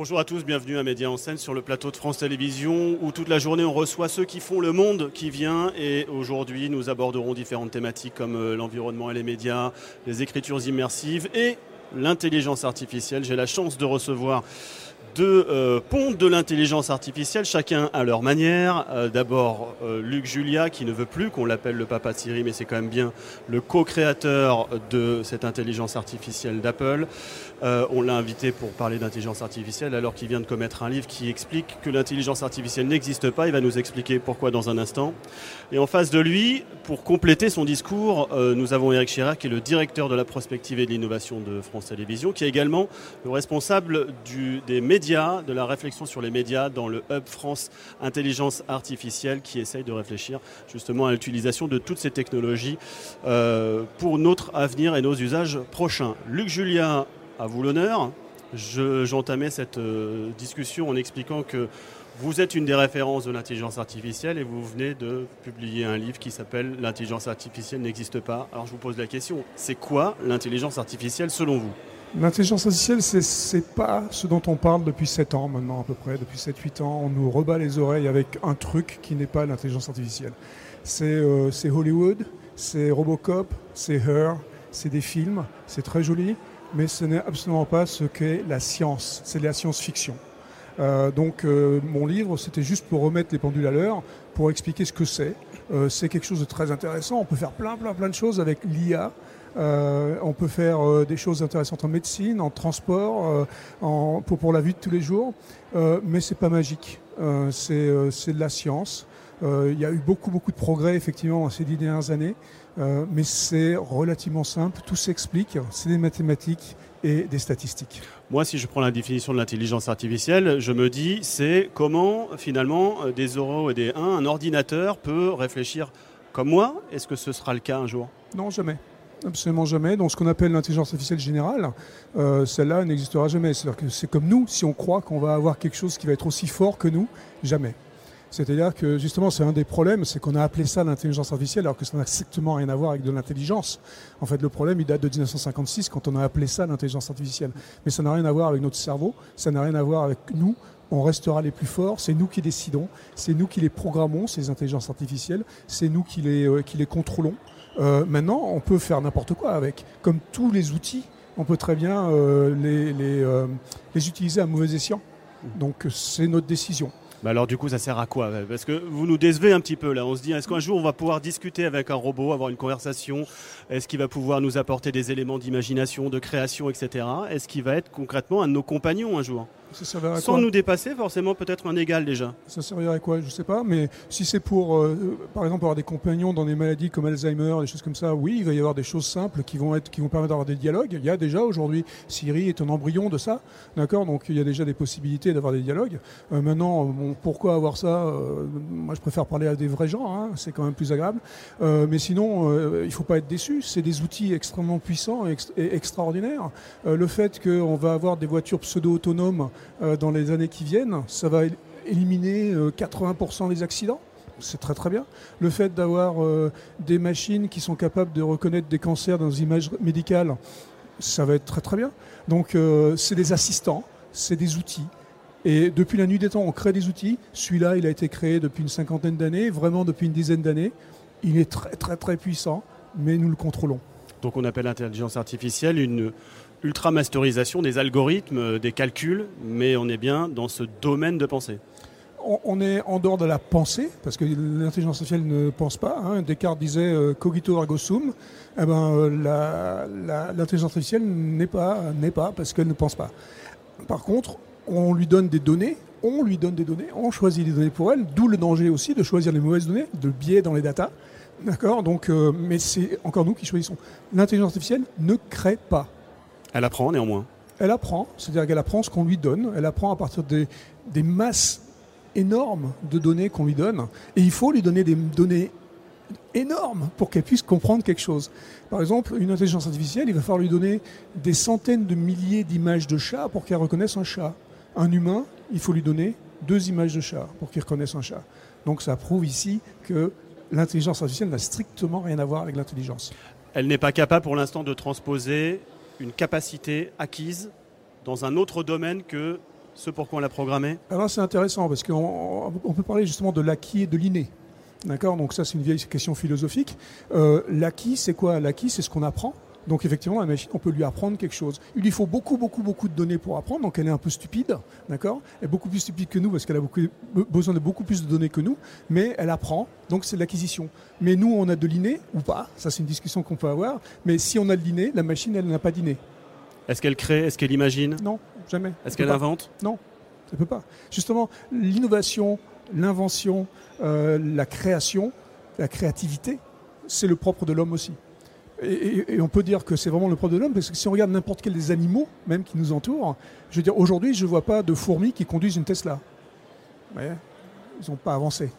Bonjour à tous, bienvenue à Média en scène sur le plateau de France Télévisions où toute la journée on reçoit ceux qui font le monde qui vient et aujourd'hui nous aborderons différentes thématiques comme euh, l'environnement et les médias, les écritures immersives et l'intelligence artificielle. J'ai la chance de recevoir deux euh, pontes de l'intelligence artificielle, chacun à leur manière. Euh, d'abord, euh, Luc Julia, qui ne veut plus qu'on l'appelle le papa de Siri, mais c'est quand même bien le co-créateur de cette intelligence artificielle d'Apple. on l'a invité pour parler d'intelligence artificielle alors qu'il vient de commettre un livre qui explique que l'intelligence artificielle n'existe pas. Il va nous expliquer pourquoi dans un instant. Et en face de lui, pour compléter son discours, nous avons Eric Chirac, qui est le directeur de la prospective et de l'innovation de France Télévisions, qui est également le responsable des de la réflexion sur les médias dans le Hub France Intelligence Artificielle qui essaye de réfléchir justement à l'utilisation de toutes ces technologies euh, pour notre avenir et nos usages prochains. Luc Julia, à vous l'honneur. J'entamais cette euh, discussion en expliquant que vous êtes une des références de l'intelligence artificielle et vous venez de publier un livre qui s'appelle L'intelligence artificielle n'existe pas. Alors je vous pose la question, c'est quoi l'intelligence artificielle selon vous? L'intelligence artificielle, c'est pas ce dont on parle depuis 7 ans maintenant à peu près. Depuis 7-8 ans, on nous rebat les oreilles avec un truc qui n'est pas l'intelligence artificielle. C'est euh, Hollywood, c'est Robocop, c'est Her, c'est des films, c'est très joli, mais ce n'est absolument pas ce qu'est la science. C'est la science-fiction. Euh, donc euh, mon livre, c'était juste pour remettre les pendules à l'heure, pour expliquer ce que c'est. c'est quelque chose de très intéressant. On peut faire plein, plein, plein de choses avec l'IA. Euh, on peut faire euh, des choses intéressantes en médecine, en transport, euh, pour, la vie de tous les jours, mais c'est pas magique. c'est de la science. Il y a eu beaucoup, beaucoup de progrès effectivement ces dix dernières années, mais c'est relativement simple. Tout s'explique. C'est des mathématiques et des statistiques. Moi, si je prends la définition de l'intelligence artificielle, je me dis, c'est comment finalement des 0 et des 1, un ordinateur peut réfléchir comme moi? Est-ce que ce sera le cas un jour? Non, jamais. Absolument jamais. Donc ce qu'on appelle l'intelligence artificielle générale, euh, celle-là n'existera jamais. C'est-à-dire que c'est comme nous, si on croit qu'on va avoir quelque chose qui va être aussi fort que nous, jamais. C'est-à-dire que justement, c'est un des problèmes, c'est qu'on a appelé ça l'intelligence artificielle alors que ça n'a strictement rien à voir avec de l'intelligence. En fait, le problème, il date de 1956 quand on a appelé ça l'intelligence artificielle. Mais ça n'a rien à voir avec notre cerveau, ça n'a rien à voir avec nous. On restera les plus forts, c'est nous qui décidons, c'est nous qui les programmons, ces intelligences artificielles, c'est nous qui les, euh, qui les contrôlons. Euh, maintenant, on peut faire n'importe quoi avec. Comme tous les outils, on peut très bien euh, les, euh, les, utiliser à mauvais escient. Donc c'est notre décision. Mais alors du coup, ça sert à quoi? Parce que vous nous décevez un petit peu là. On se dit, est-ce qu'un jour on va pouvoir discuter avec un robot, avoir une conversation? Est-ce qu'il va pouvoir nous apporter des éléments d'imagination, de création, etc. Est-ce qu'il va être concrètement un de nos compagnons un jour? Sans nous dépasser, forcément, peut-être un égal déjà. Ça servirait à quoi Je ne sais pas, mais si c'est pour, euh, par exemple, avoir des compagnons dans des maladies comme Alzheimer, des choses comme ça, oui, il va y avoir des choses simples qui vont, être, qui vont permettre d'avoir des dialogues. Il y a déjà aujourd'hui, Siri est un embryon de ça, d'accord? Donc il y a déjà des possibilités d'avoir des dialogues. Euh, maintenant, pourquoi avoir ça? Euh, Moi, je préfère parler à des vrais gens, hein, c'est quand même plus agréable. mais sinon, il ne faut pas être déçu. C'est des outils extrêmement puissants et, et extraordinaires. le fait qu'on va avoir des voitures pseudo-autonomes euh, dans les années qui viennent, ça va éliminer 80% euh, des accidents. C'est très très bien. Le fait d'avoir euh, des machines qui sont capables de reconnaître des cancers dans des images médicales, ça va être très très bien. Donc c'est des assistants, c'est des outils. Et depuis la nuit des temps, on crée des outils. Celui-là, il a été créé depuis une cinquantaine d'années, vraiment depuis une dizaine d'années. Il est très très très puissant, mais nous le contrôlons. Donc on appelle l'intelligence artificielle une ultra-masterisation des algorithmes, euh, des calculs, mais on est bien dans ce domaine de pensée. On est en dehors de la pensée, parce que l'intelligence artificielle ne pense pas. Hein. Descartes disait euh, cogito ergo sum. Eh ben, euh, l'intelligence artificielle n'est pas, pas parce qu'elle ne pense pas. Par contre, on lui donne des données, on lui donne des données, on choisit les données pour elle, d'où le danger aussi de choisir les mauvaises données, de biais dans les datas. D'accord? Donc, mais c'est encore nous qui choisissons. L'intelligence artificielle ne crée pas. Elle apprend néanmoins. Elle apprend, c'est-à-dire qu'elle apprend ce qu'on lui donne. Elle apprend à partir des, des masses énormes de données qu'on lui donne. Et il faut lui donner des données énormes pour qu'elle puisse comprendre quelque chose. Par exemple, une intelligence artificielle, il va falloir lui donner des centaines de milliers d'images de chats pour qu'elle reconnaisse un chat. Un humain, il faut lui donner deux images de chat pour qu'il reconnaisse un chat. Donc ça prouve ici que l'intelligence artificielle n'a strictement rien à voir avec l'intelligence. Elle n'est pas capable pour l'instant de transposer une capacité acquise dans un autre domaine que Ce pourquoi on l'a programmé? Alors c'est intéressant parce qu'on on peut parler justement de l'acquis et de l'inné. D'accord? Donc ça c'est une vieille question philosophique. Euh, l'acquis c'est quoi? L'acquis c'est ce qu'on apprend. Donc effectivement, la machine, on peut lui apprendre quelque chose. Il lui faut beaucoup, beaucoup, beaucoup de données pour apprendre, donc elle est un peu stupide, d'accord? Elle est beaucoup plus stupide que nous parce qu'elle a beaucoup, besoin de beaucoup plus de données que nous, mais elle apprend, donc c'est de l'acquisition. Mais nous, on a de l'inné ou pas, ça c'est une discussion qu'on peut avoir, mais si on a de l'inné, la machine, elle n'a pas d'inné. Est-ce qu'elle crée Est-ce qu'elle imagine? Non, jamais. Est-ce qu'elle invente? Non, ça ne peut pas. Justement, l'innovation, l'invention, euh, la création, la créativité, c'est le propre de l'homme aussi. Et, on peut dire que c'est vraiment le propre de l'homme, parce que si on regarde n'importe quel des animaux, même qui nous entourent, je veux dire, aujourd'hui, je ne vois pas de fourmis qui conduisent une Tesla. ils n'ont pas avancé.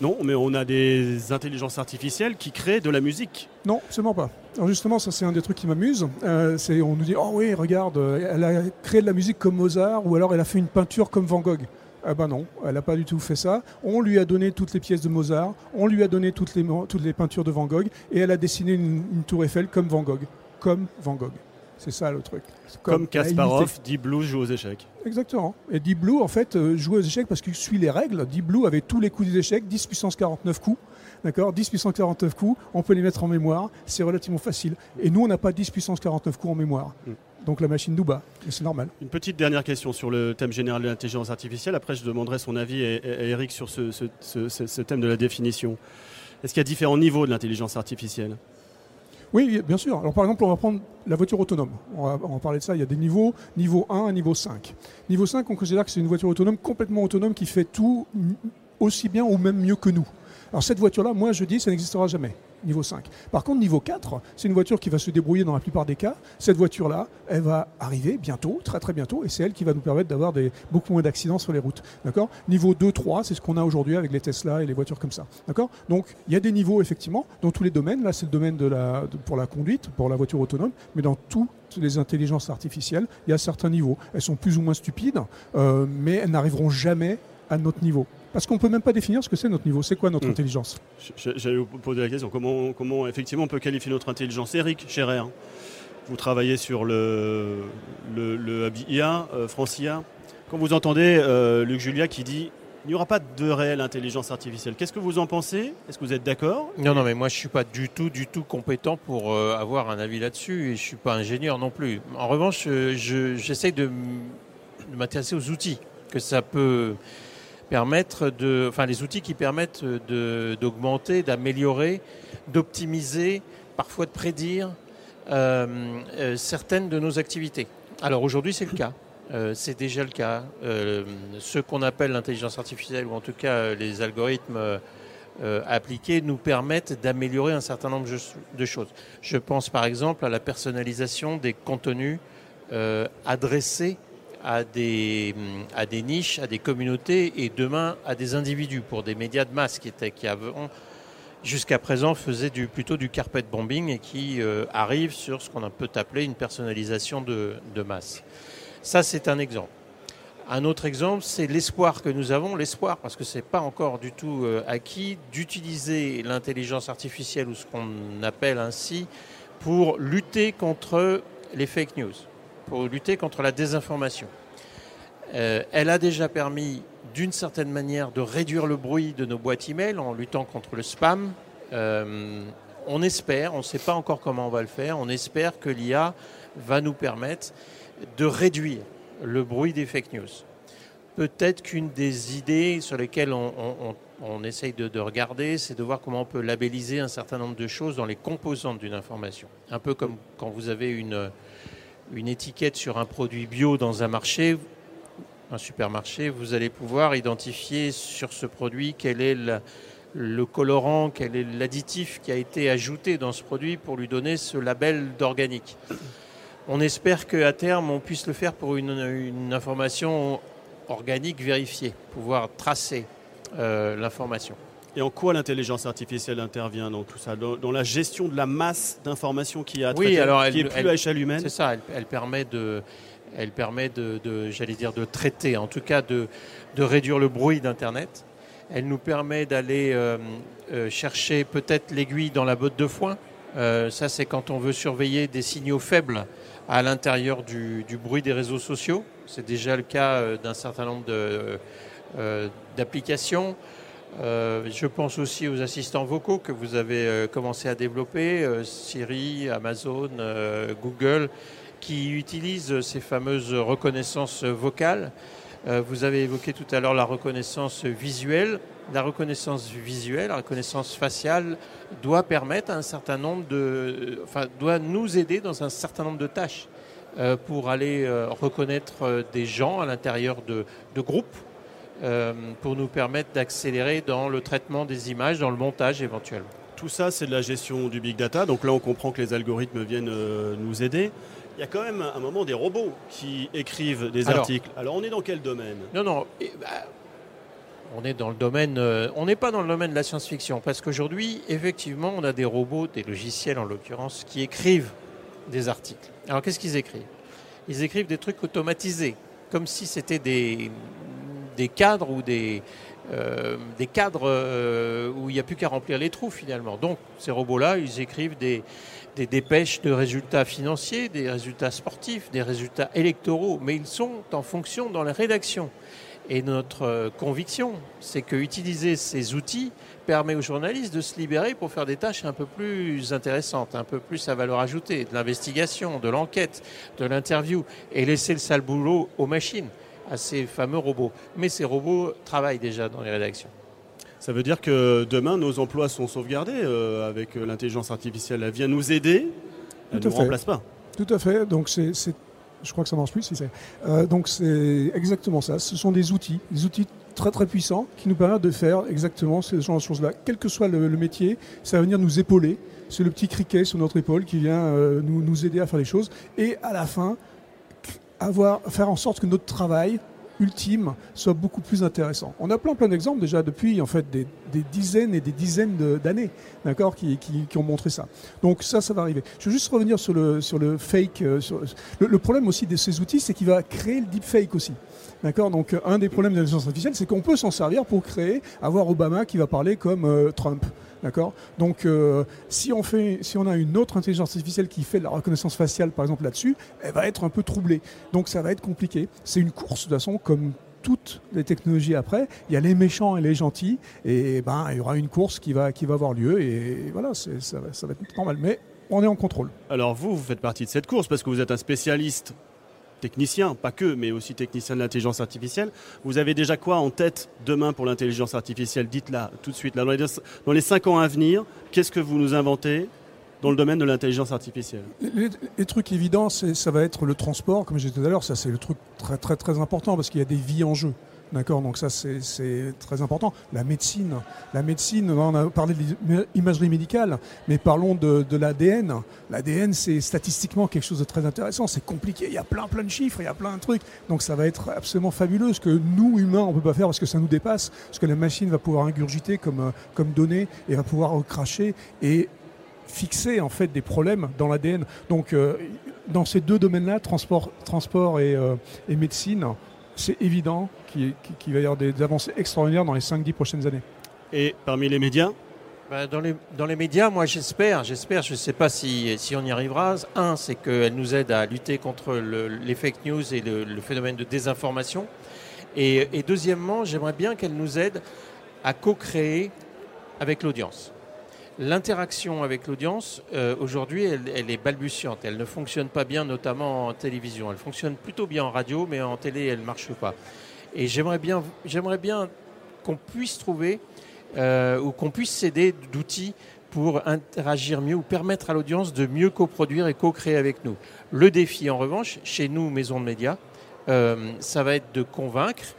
Non, mais on a des intelligences artificielles qui créent de la musique. Non, absolument pas. Alors justement, ça c'est un des trucs qui m'amuse. Euh, c'est on nous dit oh oui, regarde, elle a créé de la musique comme Mozart, ou alors elle a fait une peinture comme Van Gogh. Ah ben non, elle n'a pas du tout fait ça. On lui a donné toutes les pièces de Mozart, on lui a donné toutes les, toutes les peintures de Van Gogh, et elle a dessiné une, tour Eiffel comme Van Gogh. Comme Van Gogh. C'est ça le truc. Comme, Kasparov, Deep Blue joue aux échecs. Exactement. Et Deep Blue, en fait, euh, joue aux échecs parce qu'il suit les règles. Deep Blue avait tous les coups des échecs, 10 puissance 49 coups. D'accord? 10 puissance 49 coups, on peut les mettre en mémoire, c'est relativement facile. Et nous, on n'a pas 10 puissance 49 coups en mémoire. Mm. Donc la machine nous bat, et c'est normal. Une petite dernière question sur le thème général de l'intelligence artificielle. Après, je demanderai son avis à, Eric sur ce, thème de la définition. Est-ce qu'il y a différents niveaux de l'intelligence artificielle? Oui, bien sûr. Alors par exemple, on va prendre la voiture autonome. On va, on va, parler de ça. Il y a des niveaux, niveau 1 à niveau 5. Niveau 5, on considère que c'est une voiture autonome complètement autonome qui fait tout aussi bien ou même mieux que nous. Alors cette voiture-là, moi je dis, ça n'existera jamais, niveau 5. Par contre, niveau 4, c'est une voiture qui va se débrouiller dans la plupart des cas. Cette voiture-là, elle va arriver bientôt, très très bientôt, et c'est elle qui va nous permettre d'avoir beaucoup moins d'accidents sur les routes. Niveau 2, 3, c'est ce qu'on a aujourd'hui avec les Tesla et les voitures comme ça. Donc il y a des niveaux effectivement dans tous les domaines. Là, c'est le domaine de la, pour la conduite, pour la voiture autonome, mais dans toutes les intelligences artificielles, il y a certains niveaux. Elles sont plus ou moins stupides, euh, mais elles n'arriveront jamais à notre niveau. Parce qu'on ne peut même pas définir ce que c'est notre niveau. C'est quoi notre hmm. intelligence? J'allais vous poser la question. Comment, comment effectivement on peut qualifier notre intelligence? Eric Scherer, vous travaillez sur le, le, le IA, euh, Francia. Quand vous entendez euh, Luc Julia qui dit il n'y aura pas de réelle intelligence artificielle. Qu'est-ce que vous en pensez? Est-ce que vous êtes d'accord? Non, non, mais moi je ne suis pas du tout, du tout compétent pour euh, avoir un avis là-dessus et je ne suis pas ingénieur non plus. En revanche, j'essaie de m'intéresser aux outils que ça peut permettre de, enfin les outils qui permettent d'augmenter, d'améliorer, d'optimiser, parfois de prédire euh, euh, certaines de nos activités. Alors aujourd'hui c'est le cas. Euh, c'est déjà le cas. ce qu'on appelle l'intelligence artificielle, ou en tout cas les algorithmes appliqués, nous permettent d'améliorer un certain nombre de choses. Je pense par exemple à la personnalisation des contenus adressés à des, niches, à des communautés et demain à des individus pour des médias de masse qui, étaient, jusqu'à présent faisaient plutôt du carpet bombing et qui euh, arrivent sur ce qu'on peut appeler une personnalisation de, de masse. Ça, c'est un exemple. Un autre exemple, c'est l'espoir que nous avons, l'espoir, parce que ce n'est pas encore du tout euh, acquis, d'utiliser l'intelligence artificielle ou ce qu'on appelle ainsi pour lutter contre les fake news pour lutter contre la désinformation. Euh, elle a déjà permis, d'une certaine manière, de réduire le bruit de nos boîtes e-mail en luttant contre le spam. Euh, on espère, on ne sait pas encore comment on va le faire, on espère que l'IA va nous permettre de réduire le bruit des fake news. Peut-être qu'une des idées sur lesquelles on, essaye de, de regarder, c'est de voir comment on peut labelliser un certain nombre de choses dans les composantes d'une information. Un peu comme quand vous avez une, une étiquette sur un produit bio dans un marché, un supermarché, vous allez pouvoir identifier sur ce produit quel est le, colorant, quel est l'additif qui a été ajouté dans ce produit pour lui donner ce label d'organique. On espère qu'à terme, on puisse le faire pour une, information organique vérifiée, pouvoir tracer euh, l'information. Et en quoi l'intelligence artificielle intervient dans tout ça dans, la gestion de la masse d'informations qui a oui, alors qui est plus à échelle humaine? C'est ça, elle, permet de, elle permet de, j'allais dire, de traiter, en tout cas de, de réduire le bruit d'Internet. Elle nous permet d'aller euh, euh, chercher peut-être l'aiguille dans la botte de foin. Euh, ça, c'est quand on veut surveiller des signaux faibles à l'intérieur du, du, bruit des réseaux sociaux. C'est déjà le cas d'un certain nombre d'applications. Je pense aussi aux assistants vocaux que vous avez commencé à développer, Siri, Amazon, Google, qui utilisent ces fameuses reconnaissances vocales. vous avez évoqué tout à l'heure la reconnaissance visuelle la reconnaissance visuelle, la reconnaissance faciale doit permettre un certain nombre de, enfin, doit nous aider dans un certain nombre de tâches euh, pour aller euh, reconnaître euh, des gens à l'intérieur de, groupes, pour nous permettre d'accélérer dans le traitement des images, dans le montage éventuellement. Tout ça, c'est de la gestion du big data. Donc là, on comprend que les algorithmes viennent nous aider. Il y a quand même un moment des robots qui écrivent des articles. Alors, on est dans quel domaine? Non, non. Bah, on est dans le domaine, euh, on n'est pas dans le domaine de la science-fiction parce qu'aujourd'hui, effectivement, on a des robots, des logiciels en l'occurrence, qui écrivent des articles. Alors qu'est-ce qu'ils écrivent? Ils écrivent des trucs automatisés, comme si c'était des, des cadres ou des, euh, cadres euh, où il n'y a plus qu'à remplir les trous finalement. Donc ces robots-là, ils écrivent des, des dépêches de résultats financiers, des résultats sportifs, des résultats électoraux, mais ils sont en fonction dans la rédaction. Et notre euh, conviction, c'est que utiliser ces outils permet aux journalistes de se libérer pour faire des tâches un peu plus intéressantes, un peu plus à valeur ajoutée, de l'investigation, de l'enquête, de l'interview, et laisser le sale boulot aux machines, à ces fameux robots. Mais ces robots travaillent déjà dans les rédactions. Ça veut dire que demain, nos emplois sont sauvegardés euh, avec euh, l'intelligence artificielle. Elle vient nous aider, elle ne nous remplace pas. Tout à fait. Donc c'est je crois que ça marche plus. Si c'est. Euh, donc c'est exactement ça. Ce sont des outils, des outils très très puissants qui nous permettent de faire exactement ce genre de choses-là. Quel que soit le, métier, ça va venir nous épauler. C'est le petit criquet sur notre épaule qui vient euh, nous, nous aider à faire les choses. Et à la fin, avoir, faire en sorte que notre travail ultime soit beaucoup plus intéressant. On a plein plein d'exemples déjà depuis en fait des, dizaines et des dizaines d'années, d'accord, qui, ont montré ça. Donc ça, ça va arriver. Je veux juste revenir sur le sur le fake. Euh, le, problème aussi de ces outils, c'est qu'il va créer le deepfake aussi. D'accord Donc un des problèmes de l'intelligence artificielle, c'est qu'on peut s'en servir pour créer, avoir Obama qui va parler comme euh, Trump. D'accord Donc, euh, si, on fait, si on a une autre intelligence artificielle qui fait de la reconnaissance faciale, par exemple, là-dessus, elle va être un peu troublée. Donc, ça va être compliqué. C'est une course, de toute façon, comme toutes les technologies après. Il y a les méchants et les gentils. Et ben, il y aura une course qui va, qui va avoir lieu. Et voilà, ça va être normal. Mais on est en contrôle. Alors, vous, vous faites partie de cette course parce que vous êtes un spécialiste technicien, pas que, mais aussi technicien de l'intelligence artificielle. Vous avez déjà quoi en tête demain pour l'intelligence artificielle? Dites-la tout de suite. Dans les cinq ans à venir, qu'est-ce que vous nous inventez dans le domaine de l'intelligence artificielle? Les, trucs évidents, ça va être le transport, comme j'ai dit tout à l'heure, ça c'est le truc très très très important parce qu'il y a des vies en jeu. D'accord Donc ça, c'est très important. La médecine, la médecine, on a parlé de l'imagerie médicale, mais parlons de, l'ADN. L'ADN, c'est statistiquement quelque chose de très intéressant. C'est compliqué, il y a plein plein de chiffres, il y a plein de trucs. Donc ça va être absolument fabuleux. Ce que nous, humains, on ne peut pas faire parce que ça nous dépasse, ce que la machine va pouvoir ingurgiter comme, comme données et va pouvoir cracher et fixer en fait des problèmes dans l'ADN. Donc euh, dans ces deux domaines-là, transport, transport et, euh, et médecine, c'est évident qu'il va y avoir des, avancées extraordinaires dans les 5-10 prochaines années. Et parmi les médias bah, dans, les, dans, les, médias, moi j'espère, j'espère, je ne sais pas si, si, on y arrivera. Un, c'est qu'elle nous aide à lutter contre les fake news et le, phénomène de désinformation. Et, et deuxièmement, j'aimerais bien qu'elle nous aide à co-créer avec l'audience. L'interaction avec l'audience, euh, aujourd'hui, elle, est balbutiante. Elle ne fonctionne pas bien, notamment en télévision. Elle fonctionne plutôt bien en radio, mais en télé, elle ne marche pas. Et j'aimerais bien, bien qu'on puisse trouver euh, ou qu'on puisse s'aider d'outils pour interagir mieux ou permettre à l'audience de mieux coproduire et co-créer avec nous. Le défi, en revanche, chez nous, maison de médias, euh, ça va être de convaincre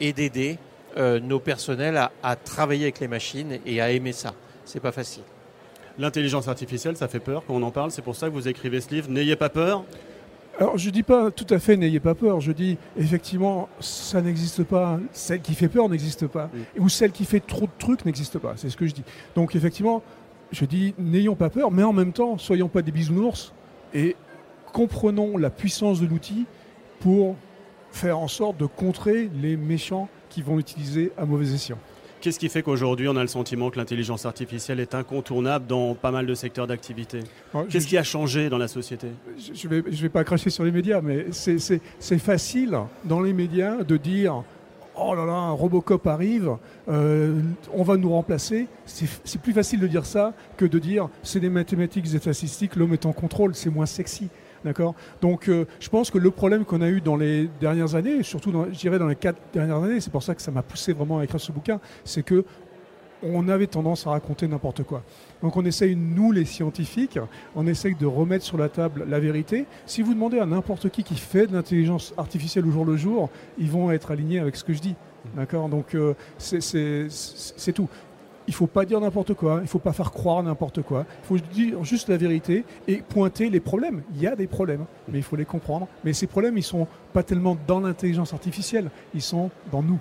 et d'aider euh, nos personnels à, travailler avec les machines et à aimer ça. C'est pas facile. L'intelligence artificielle, ça fait peur quand on en parle. C'est pour ça que vous écrivez ce livre. N'ayez pas peur. Alors je dis pas tout à fait n'ayez pas peur. Je dis effectivement ça n'existe pas. Celle qui fait peur n'existe pas. Ou celle qui fait trop de trucs n'existe pas. C'est ce que je dis. Donc effectivement, je dis n'ayons pas peur, mais en même temps soyons pas des bisounours et comprenons la puissance de l'outil pour faire en sorte de contrer les méchants qui vont l'utiliser à mauvais escient. Qu'est-ce qui fait qu'aujourd'hui on a le sentiment que l'intelligence artificielle est incontournable dans pas mal de secteurs d'activité Qu'est-ce qui a changé dans la société Je ne vais, je vais pas cracher sur les médias, mais c'est facile dans les médias de dire oh là là, un Robocop arrive, euh, on va nous remplacer. C'est plus facile de dire ça que de dire c'est des mathématiques, des statistiques, l'homme est en contrôle, c'est moins sexy. D'accord Donc euh, je pense que le problème qu'on a eu dans les dernières années, surtout dans, dans les quatre dernières années, c'est pour ça que ça m'a poussé vraiment à écrire ce bouquin, c'est que on avait tendance à raconter n'importe quoi. Donc on essaye, nous les scientifiques, on essaye de remettre sur la table la vérité. Si vous demandez à n'importe qui qui fait de l'intelligence artificielle au jour le jour, ils vont être alignés avec ce que je dis. D'accord Donc euh, c'est tout. Il ne faut pas dire n'importe quoi, il ne faut pas faire croire n'importe quoi. Il faut dire juste la vérité et pointer les problèmes. Il y a des problèmes, mais il faut les comprendre. Mais ces problèmes, ils sont pas tellement dans l'intelligence artificielle, ils sont dans nous.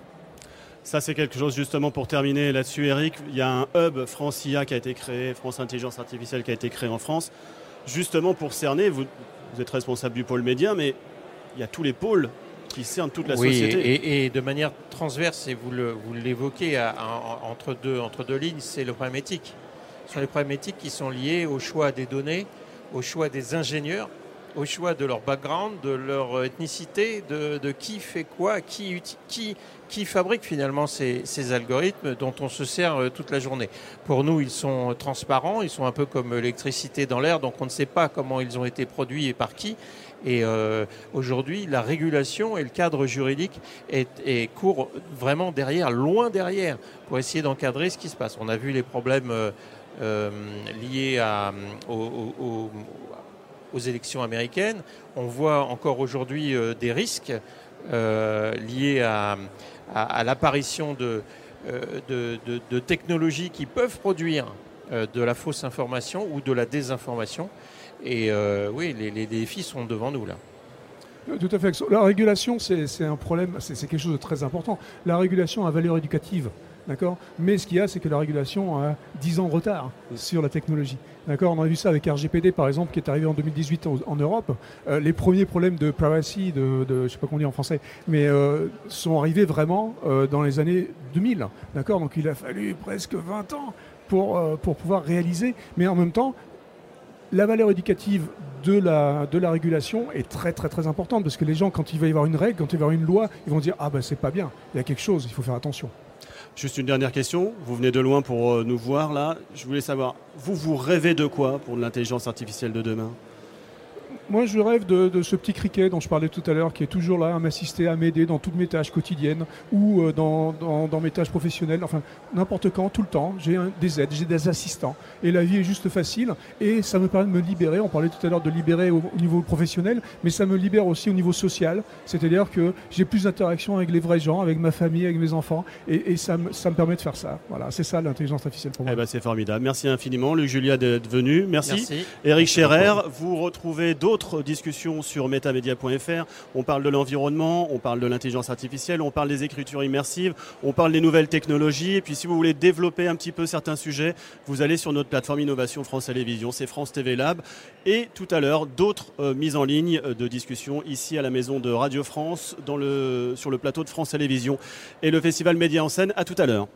Ça, c'est quelque chose justement pour terminer là-dessus, Eric. Il y a un hub France IA qui a été créé, France Intelligence Artificielle qui a été créé en France, justement pour cerner. Vous, êtes responsable du pôle média, mais il y a tous les pôles qui toute la société. Et, et de manière transverse, et vous l'évoquez entre, deux, entre deux lignes, c'est le problème éthique. Ce sont les problèmes éthiques qui sont liés au choix des données, au choix des ingénieurs au choix de leur background, de leur ethnicité, de, qui fait quoi, qui, qui, qui fabrique finalement ces, algorithmes dont on se sert euh, toute la journée. Pour nous, ils sont transparents, ils sont un peu comme l'électricité dans l'air, donc on ne sait pas comment ils ont été produits et par qui. Et euh, aujourd'hui, la régulation et le cadre juridique est, court vraiment derrière, loin derrière, pour essayer d'encadrer ce qui se passe. On a vu les problèmes euh, liés à, au, aux élections américaines. On voit encore aujourd'hui euh, des risques euh, liés à, l'apparition euh, de, technologies qui peuvent produire de la fausse information ou de la désinformation. Et oui, les, les, défis sont devant nous là. Tout à fait. La régulation, c'est un problème, c'est quelque chose de très important. La régulation a valeur éducative. D'accord Mais ce qu'il y a, c'est que la régulation a 10 ans de retard sur la technologie. D'accord On a vu ça avec RGPD, par exemple, qui est arrivé en 2018 en, Europe. Euh, les premiers problèmes de privacy, de, de je sais pas comment dire en français, mais euh, sont arrivés vraiment euh, dans les années 2000. D'accord Donc il a fallu presque 20 ans pour, pour pouvoir réaliser. Mais en même temps, la valeur éducative de la, de la régulation est très très très importante parce que les gens, quand il va y avoir une règle, quand il va y avoir une loi, ils vont dire Ah ben c'est pas bien, il y a quelque chose, il faut faire attention. Juste une dernière question. Vous venez de loin pour euh, nous voir là. Je voulais savoir, vous, vous rêvez de quoi pour l'intelligence artificielle de demain? Moi, je rêve de, ce petit criquet dont je parlais tout à l'heure, qui est toujours là à m'assister, à m'aider dans toutes mes tâches quotidiennes ou euh, dans, dans, mes tâches professionnelles, enfin n'importe quand, tout le temps. J'ai des aides, j'ai des assistants. Et la vie est juste facile et ça me permet de me libérer. On parlait tout à l'heure de libérer au, niveau professionnel, mais ça me libère aussi au niveau social. C'est-à-dire que j'ai plus d'interaction avec les vrais gens, avec ma famille, avec mes enfants. Et, ça, me, ça, me, permet de faire ça. Voilà, c'est ça l'intelligence artificielle pour moi. Eh ben, c'est formidable. Merci infiniment, Luc Julia, d'être venu. Merci. Merci. Eric Scherer, vous retrouvez d'autres d'autres discussions sur metamedia.fr. On parle de l'environnement, on parle de l'intelligence artificielle, on parle des écritures immersives, on parle des nouvelles technologies. Et puis si vous voulez développer un petit peu certains sujets, vous allez sur notre plateforme Innovation France Télévisions, c'est France TV Lab. Et tout à l'heure, d'autres euh, mises en ligne euh, de discussions ici à la maison de Radio France, sur le plateau de France Télévisions et le festival Média en scène. À tout à l'heure.